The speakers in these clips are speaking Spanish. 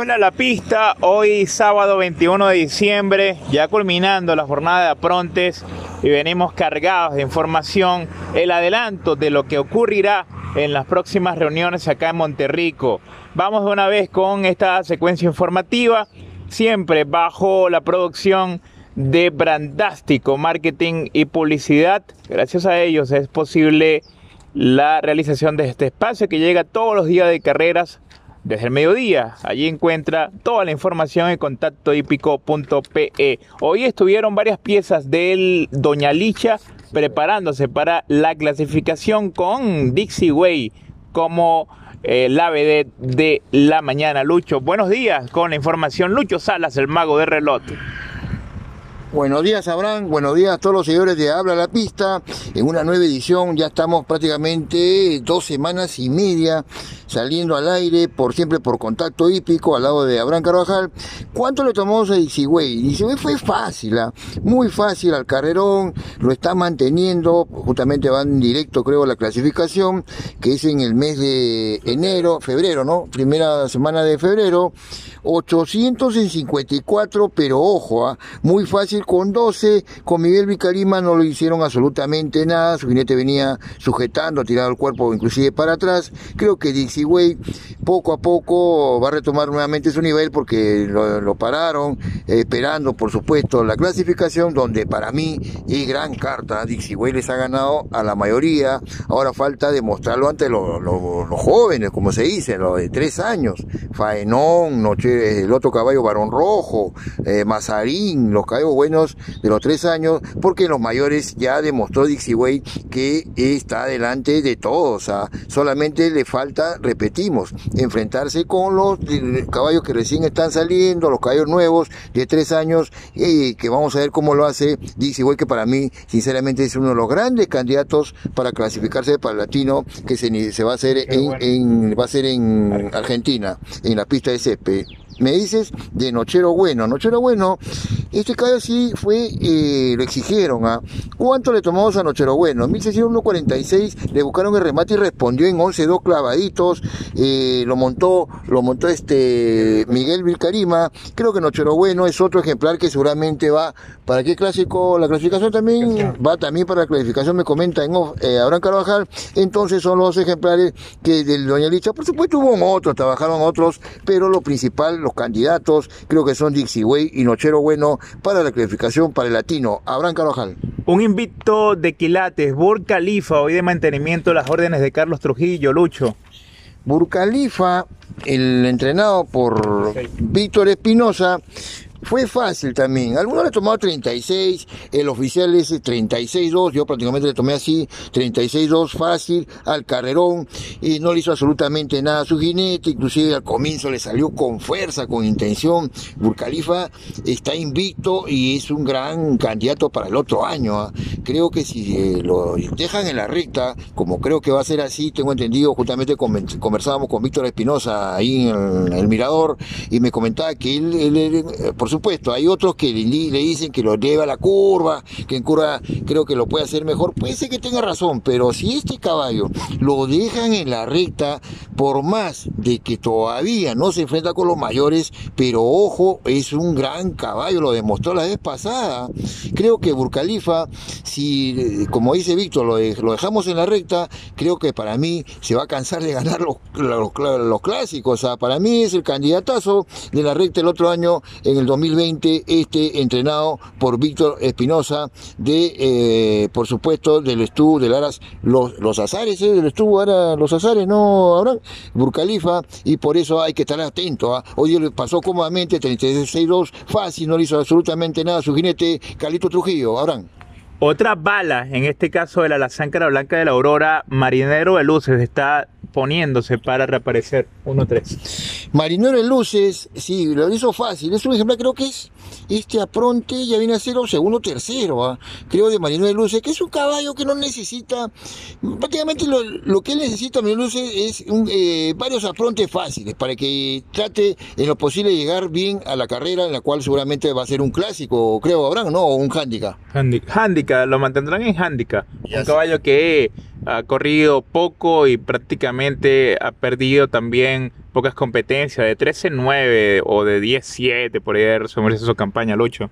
Hola la pista, hoy sábado 21 de diciembre, ya culminando la jornada de aprontes y venimos cargados de información, el adelanto de lo que ocurrirá en las próximas reuniones acá en Monterrico. Vamos de una vez con esta secuencia informativa, siempre bajo la producción de Brandástico Marketing y Publicidad. Gracias a ellos es posible la realización de este espacio que llega todos los días de carreras desde el mediodía. Allí encuentra toda la información en contacto hípico.pe. Hoy estuvieron varias piezas del Doña Licha preparándose para la clasificación con Dixie Way como eh, la vedette de la mañana. Lucho, buenos días con la información. Lucho Salas, el mago de reloj. Buenos días, Abraham. Buenos días a todos los seguidores de Habla la Pista. En una nueva edición, ya estamos prácticamente dos semanas y media saliendo al aire, por siempre por contacto hípico, al lado de Abraham Carvajal. ¿Cuánto le tomamos a Dixigüey? Dixigüey fue fácil, ¿ah? muy fácil al carrerón, lo está manteniendo, justamente van directo, creo, la clasificación, que es en el mes de enero, febrero, ¿no? Primera semana de febrero. 854, pero ojo, ¿ah? muy fácil con 12, con Miguel Vicarima no lo hicieron absolutamente nada, su jinete venía sujetando, tirado el cuerpo inclusive para atrás. Creo que Dixie Way poco a poco va a retomar nuevamente su nivel porque lo, pararon, esperando por supuesto la clasificación, donde para mí y gran carta, Dixie Way les ha ganado a la mayoría, ahora falta demostrarlo ante los, jóvenes, como se dice, los de tres años, Faenón, Noche, el otro caballo Barón Rojo, eh, Mazarín, los caballos buenos de los tres años, porque en los mayores ya demostró Dixie Way que está delante de todos. solamente le falta, repetimos, enfrentarse con los caballos que recién están saliendo, los caballos nuevos de tres años, y que vamos a ver cómo lo hace Dixie Way, que para mí, sinceramente, es uno de los grandes candidatos para clasificarse para el latino, que se, se va a hacer en, va a ser en Argentina, en la pista de Cepe me dices de Nochero Bueno. Nochero Bueno, este caso sí fue, eh, lo exigieron. ¿ah? ¿Cuánto le tomamos a Nochero Bueno? 1646 le buscaron el remate y respondió en 11-2 clavaditos. Eh, lo montó, lo montó este Miguel Vilcarima. Creo que Nochero Bueno es otro ejemplar que seguramente va. ¿Para qué clásico? La clasificación también va también para la clasificación, me comenta en eh, Abraham Carvajal. Entonces son los ejemplares que del Doña Licha. Por supuesto hubo otros, trabajaron otros, pero lo principal, los candidatos, creo que son Dixie Way y Nochero Bueno para la clasificación para el latino. Abraham Carvajal. Un invicto de quilates, Burj Khalifa, hoy de mantenimiento las órdenes de Carlos Trujillo, Lucho. Burj Khalifa, el entrenado por Víctor Espinosa, fue fácil también. Algunos le tomaron 36, el oficial es 36-2, yo prácticamente le tomé así, 36-2 fácil al carrerón, y no le hizo absolutamente nada a su jinete, inclusive al comienzo le salió con fuerza, con intención. Burcalifa está invicto y es un gran candidato para el otro año. ¿ah? Creo que si eh, lo dejan en la recta, como creo que va a ser así, tengo entendido, justamente conversábamos con Víctor Espinosa ahí en el, Mirador, y me comentaba que él, él por por supuesto, hay otros que le, dicen que lo lleva a la curva, que en curva creo que lo puede hacer mejor. Puede ser que tenga razón, pero si este caballo lo dejan en la recta, por más de que todavía no se enfrenta con los mayores, pero ojo, es un gran caballo, lo demostró la vez pasada. Creo que Burcalifa, si, como dice Víctor, lo, dejamos en la recta, creo que para mí se va a cansar de ganar los, los, clásicos. O sea, para mí es el candidatazo de la recta el otro año en el 2020, este entrenado por Víctor Espinosa, de, eh, por supuesto, del estuvo de Laras, los, los azares, ¿eh? del estuvo ahora los azares, ¿no, Abraham? Burcalifa, y por eso hay que estar atento. ¿ah? Hoy le pasó cómodamente, 36-2, fácil, no le hizo absolutamente nada a su jinete, Calito Trujillo, Abraham. Otra bala, en este caso de la Lazáncara Blanca de la Aurora, Marinero de Luces, está poniéndose para reaparecer 1-3. Marinero en luces, sí, lo hizo fácil. Es un ejemplo, creo que es este apronte, ya viene a ser un segundo tercero, ¿ah? creo, de Marinero de Luces, que es un caballo que no necesita, prácticamente lo, que él necesita, Marinero de Luces, es eh, varios aprontes fáciles para que trate en lo posible llegar bien a la carrera, en la cual seguramente va a ser un clásico, creo, Abraham, ¿no? O un handicap. Handicap, lo mantendrán en handicap. un caballo que ha corrido poco y prácticamente ha perdido también pocas competencias, de 13-9 o de 10-7, por ahí resumirse su campaña, Lucho.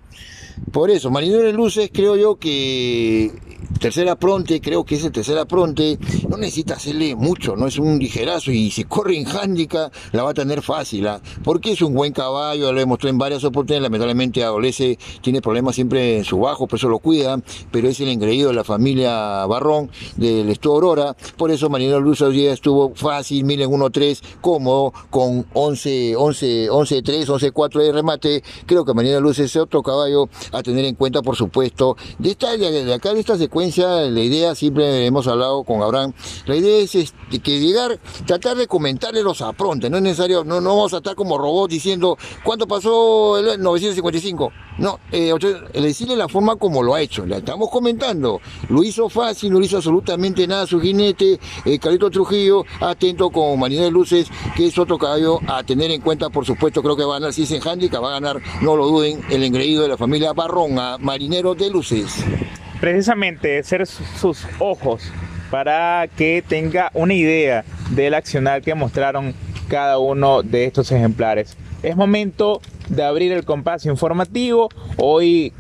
Por eso, Marinero Luces creo yo que tercera pronte, creo que ese tercera pronte no necesita hacerle mucho, no es un ligerazo y si corre en handicap la va a tener fácil, ¿ah? porque es un buen caballo, lo demostró en varias oportunidades, lamentablemente adolece, tiene problemas siempre en su bajo, por eso lo cuida, pero es el engreído de la familia Barrón del Estudio Aurora, por eso Marinero Luz hoy día estuvo fácil, miren 1-3, cómodo, con 11, 11, 11-3, 11-4 de remate, creo que Marinero Luz es otro caballo a tener en cuenta, por supuesto, de esta, de acá de esta secuencia la idea, siempre hemos hablado con Abraham, la idea es este, que llegar, tratar de comentarle los aprontes, no es necesario, no, no vamos a estar como robots diciendo, ¿cuánto pasó el 955? No, eh, decirle la forma como lo ha hecho, le estamos comentando, lo hizo fácil, no hizo absolutamente nada su jinete, eh, Carlito Trujillo, atento con Marina de Luces, que es otro caballo a tener en cuenta, por supuesto, creo que va a ganar, si es en handicap, va a ganar, no lo duden, el engreído de la familia Barrón, a Marinero de Luces. Precisamente ser sus ojos para que tenga una idea del accionar que mostraron cada uno de estos ejemplares. Es momento de abrir el compás informativo. Hoy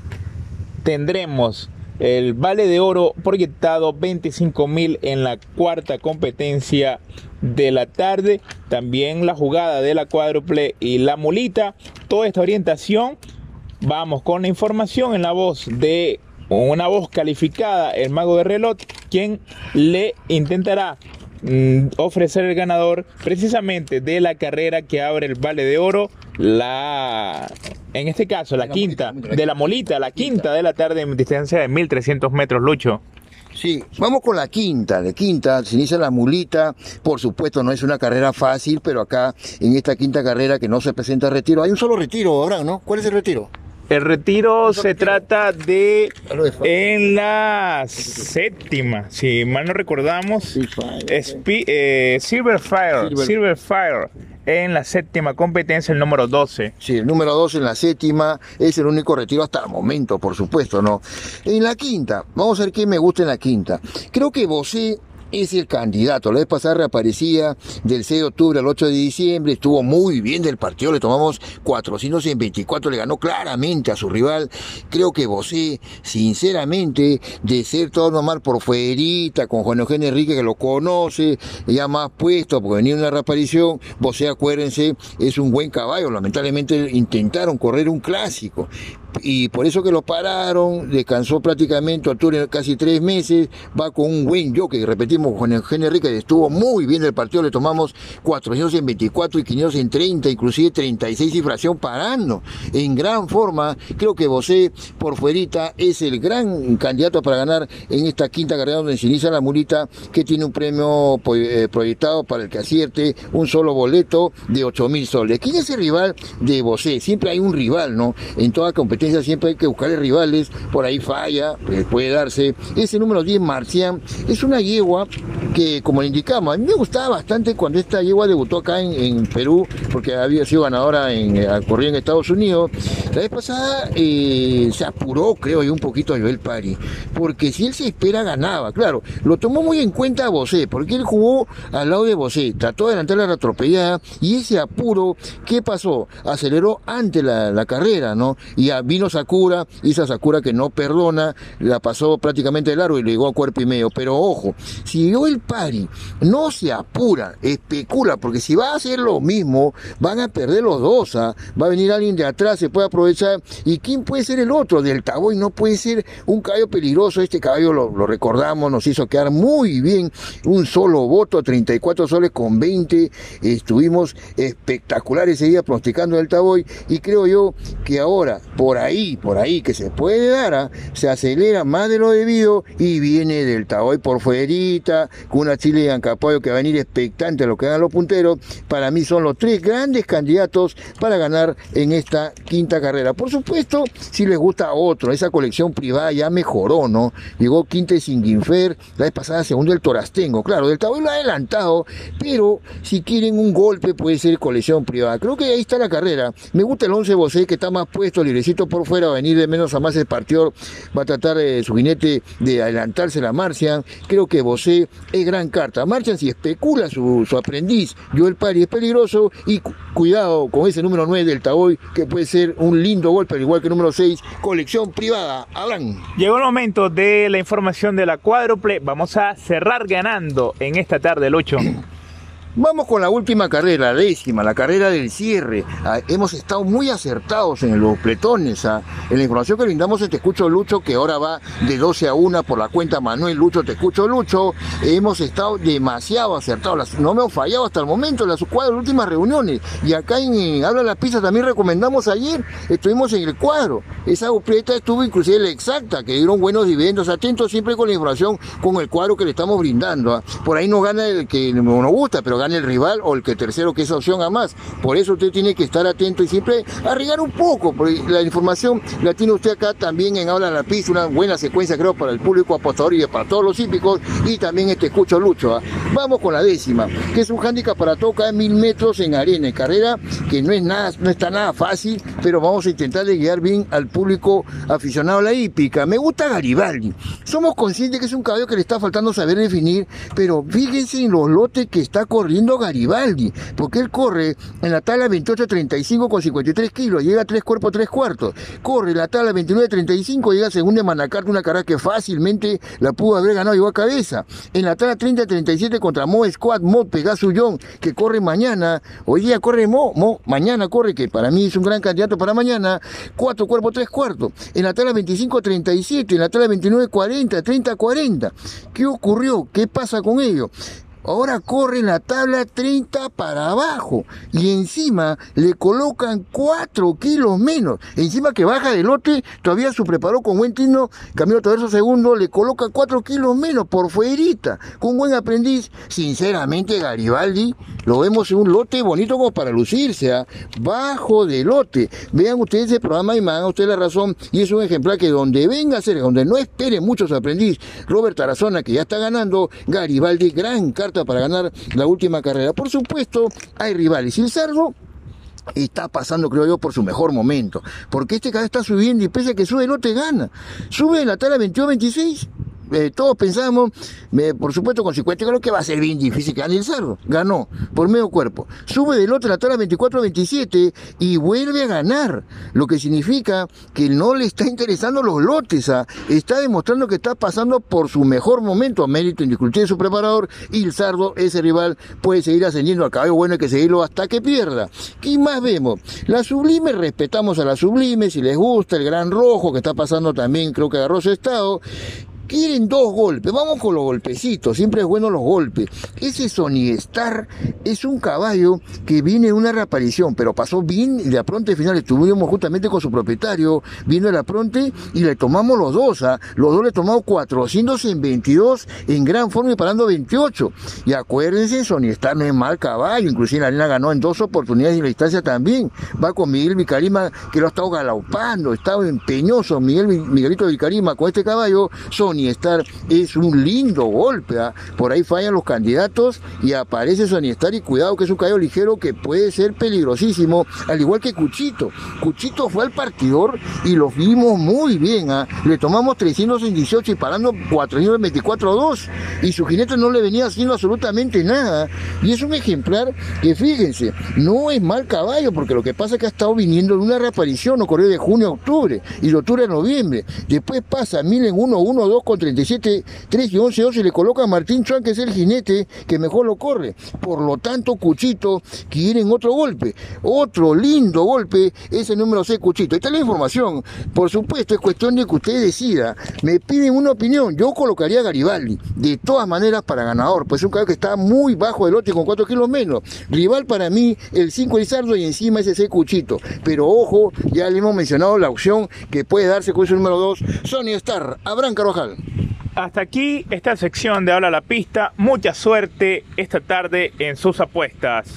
tendremos el Vale de Oro proyectado 25 mil en la cuarta competencia de la tarde. También la jugada de la cuádruple y la mulita. Toda esta orientación. Vamos con la información en la voz de una voz calificada, el mago de reloj, quien le intentará ofrecer el ganador precisamente de la carrera que abre el Vale de Oro, la en este caso la, quinta, de la molita, la quinta de la tarde en distancia de 1300 metros, Lucho. Sí, vamos con la quinta, la quinta, se inicia la mulita, por supuesto no es una carrera fácil, pero acá en esta quinta carrera que no se presenta retiro, hay un solo retiro ahora, ¿no? ¿Cuál es el retiro? El retiro se trata de en la séptima, si mal no recordamos, eh, Silver Fire, Silver Fire en la séptima competencia, el número 12. Sí, el número 12 en la séptima es el único retiro hasta el momento, por supuesto, ¿no? En la quinta, vamos a ver qué me gusta en la quinta. Creo que Bosé es el candidato. La vez pasada reaparecía del 6 de octubre al 8 de diciembre, estuvo muy bien del partido, le tomamos 424, le ganó claramente a su rival. Creo que Bosé, sinceramente, de ser todo normal por fuerita, con Juan Eugenio Enrique que lo conoce, ya más puesto, porque venía una reaparición, Bosé, acuérdense, es un buen caballo. Lamentablemente intentaron correr un clásico, y por eso que lo pararon, descansó prácticamente en casi tres meses, va con un buen jockey, repetimos, con Eugenio Enrique, estuvo muy bien el partido, le tomamos 424 y 530, inclusive 36 infracción parando, en gran forma, creo que Bosé por fuerita es el gran candidato para ganar en esta quinta carrera donde se inicia la mulita, que tiene un premio eh, proyectado para el que acierte un solo boleto de 8 mil soles. ¿Quién es el rival de Bosé? Siempre hay un rival, ¿no? En toda competencia siempre hay que buscarle rivales, por ahí falla, pues, puede darse. Ese número 10, Marcian, es una yegua que, como le indicamos, a mí me gustaba bastante cuando esta yegua debutó acá en, Perú, porque había sido ganadora en, eh, corría en Estados Unidos. La vez pasada eh, se apuró, creo yo, un poquito a Joel Pari, porque si él se espera, ganaba. Claro, lo tomó muy en cuenta a Bosé, porque él jugó al lado de Bosé, trató de adelantar la atropellada, y ese apuro, ¿qué pasó? Aceleró ante la, la carrera, ¿no? Y a, vino Sakura, esa Sakura que no perdona, la pasó prácticamente de largo y le llegó a cuerpo y medio. Pero ojo, si yo el pari no se apura, especula, porque si va a hacer lo mismo, van a perder los dos. ¿ah? Va a venir alguien de atrás, se puede aprovechar. ¿Y quién puede ser el otro? Del Taboy no puede ser un caballo peligroso. Este caballo lo, recordamos, nos hizo quedar muy bien. Un solo voto, 34 soles con 20. Estuvimos espectaculares ese día pronosticando el Taboy. Y creo yo que ahora, por ahí, ahí, por ahí, que se puede dar, ¿ah? se acelera más de lo debido y viene del Taboy por fuerita, con una Chile de Ancapoyo que va a venir expectante a lo que dan los punteros. Para mí son los tres grandes candidatos para ganar en esta quinta carrera. Por supuesto, si les gusta otro, esa colección privada ya mejoró, ¿no? Llegó quinta y Singuinfer, la vez pasada segundo el Torastengo. Claro, del Taboy lo ha adelantado, pero si quieren un golpe puede ser colección privada. Creo que ahí está la carrera. Me gusta el 11 Bosé que está más puesto, librecito por fuera, va a venir de menos a más el partido, va a tratar eh, su jinete de adelantarse la Marcian. Creo que Bosé es gran carta. Marcian si especula su, su aprendiz, el Pari es peligroso y cuidado con ese número 9 del Taboy, que puede ser un lindo golpe, al igual que el número 6, colección privada. Abraham. Llegó el momento de la información de la cuádruple. Vamos a cerrar ganando en esta tarde el 8. Vamos con la última carrera, la décima, la carrera del cierre. Ah, hemos estado muy acertados en los pletones. Ah. En la información que brindamos en Te Escucho Lucho, que ahora va de 12 a 1 por la cuenta Manuel Lucho, Te Escucho Lucho, hemos estado demasiado acertados. No me hemos fallado hasta el momento en las cuadras últimas reuniones. Y acá en Habla la Pista también recomendamos ayer, estuvimos en el cuadro. Esa dupleta estuvo inclusive la exacta, que dieron buenos dividendos. Atentos siempre con la información, con el cuadro que le estamos brindando. Ah. Por ahí no gana el que nos gusta, pero gana el rival o el que tercero que es opción a más. Por eso usted tiene que estar atento y siempre arriesgar un poco, porque la información la tiene usted acá también en Habla la Pista, una buena secuencia creo para el público apostador y para todos los hípicos y también este escucho lucho. ¿ah? Vamos con la décima, que es un hándicap para todo cada mil metros en arena, en carrera que no es nada, no está nada fácil, pero vamos a intentar de guiar bien al público aficionado a la hípica. Me gusta Garibaldi. Somos conscientes que es un caballo que le está faltando saber definir, pero fíjense en los lotes que está corriendo Garibaldi, porque él corre en la tabla 28-35 con 53 kilos, llega a 3 cuerpos 3 cuartos, corre en la tabla 29-35, llega segunda en Manacarte, una carrera que fácilmente la pudo haber ganado, llegó a cabeza. En la tabla 30-37 contra Mo Squad, Mo Pegasullón, que corre mañana, hoy día corre Mo, Mo, mañana corre, que para mí es un gran candidato para mañana, 4 cuerpos 3 cuartos. En la tabla 25-37, en la tabla 29-40, 30-40. ¿Qué ocurrió? ¿Qué pasa con ello? Ahora corre en la tabla 30 para abajo y encima le colocan 4 kilos menos. Encima que baja de lote, todavía su preparó con buen tino, Camilo Traverso segundo, le coloca 4 kilos menos por fuerita, con buen aprendiz. Sinceramente, Garibaldi, lo vemos en un lote bonito como para lucirse, ¿ah? bajo de lote. Vean ustedes el programa y me dan ustedes la razón, y es un ejemplar que donde venga a ser, donde no espere muchos aprendiz, Robert Tarazona, que ya está ganando, Garibaldi, gran carta para ganar la última carrera. Por supuesto, hay rivales. Y el Cerro está pasando, creo yo, por su mejor momento. Porque este cada está subiendo y pese a que sube, no te gana. Sube en la tabla 21-26 eh, todos pensamos, por supuesto con 50 creo que va a ser bien difícil que gane el cerdo. Ganó por medio cuerpo. Sube del otro la tabla 24-27 y vuelve a ganar. Lo que significa que no le está interesando los lotes. ¿ah? Está demostrando que está pasando por su mejor momento a mérito indiscutible de su preparador y el sardo, ese rival, puede seguir ascendiendo al caballo bueno hay que seguirlo hasta que pierda. ¿Qué más vemos? La sublime, respetamos a la sublime, si les gusta el gran rojo que está pasando también, creo que agarró su estado. Quieren dos golpes, vamos con los golpecitos, siempre es bueno los golpes. Ese Sony Star es un caballo que viene de una reaparición, pero pasó bien de pronto al final estuvimos justamente con su propietario, viendo la pronte y le tomamos los dos, ¿ah? los dos le tomamos 400 en 22 en gran forma y parando 28. Y acuérdense, Sony Star no es mal caballo, inclusive la arena ganó en dos oportunidades y la distancia también. Va con Miguel Vicarima que lo ha estado galaupando, estaba empeñoso Miguel Miguelito Vicarima con este caballo, Sony Star es un lindo golpe. ¿ah? Por ahí fallan los candidatos y aparece Star y cuidado que es un caballo ligero que puede ser peligrosísimo, al igual que Cuchito. Cuchito fue al partidor y lo vimos muy bien. ¿ah? Le tomamos 318 y parando 424-2 y su jinete no le venía haciendo absolutamente nada. Y es un ejemplar que fíjense, no es mal caballo porque lo que pasa es que ha estado viniendo de una reaparición, ocurrió de junio a octubre y de octubre a noviembre. Después pasa miren 1, 1, 2 con 37, 3 y 11, 12 le coloca a Martín Chuan, que es el jinete que mejor lo corre. Por lo tanto, Cuchito quieren otro golpe. Otro lindo golpe es el número 6, Cuchito. Esta es la información. Por supuesto, es cuestión de que usted decida. Me piden una opinión. Yo colocaría a Garibaldi. De todas maneras, para ganador. Pues es un caballo que está muy bajo del lote con 4 kilos menos. Rival para mí, el 5 Lizardo y encima ese 6 Cuchito. Pero ojo, ya le hemos mencionado la opción que puede darse con ese número 2. Sony Star, Abraham Carvajal. Hasta aquí esta sección de Habla la Pista. Mucha suerte esta tarde en sus apuestas.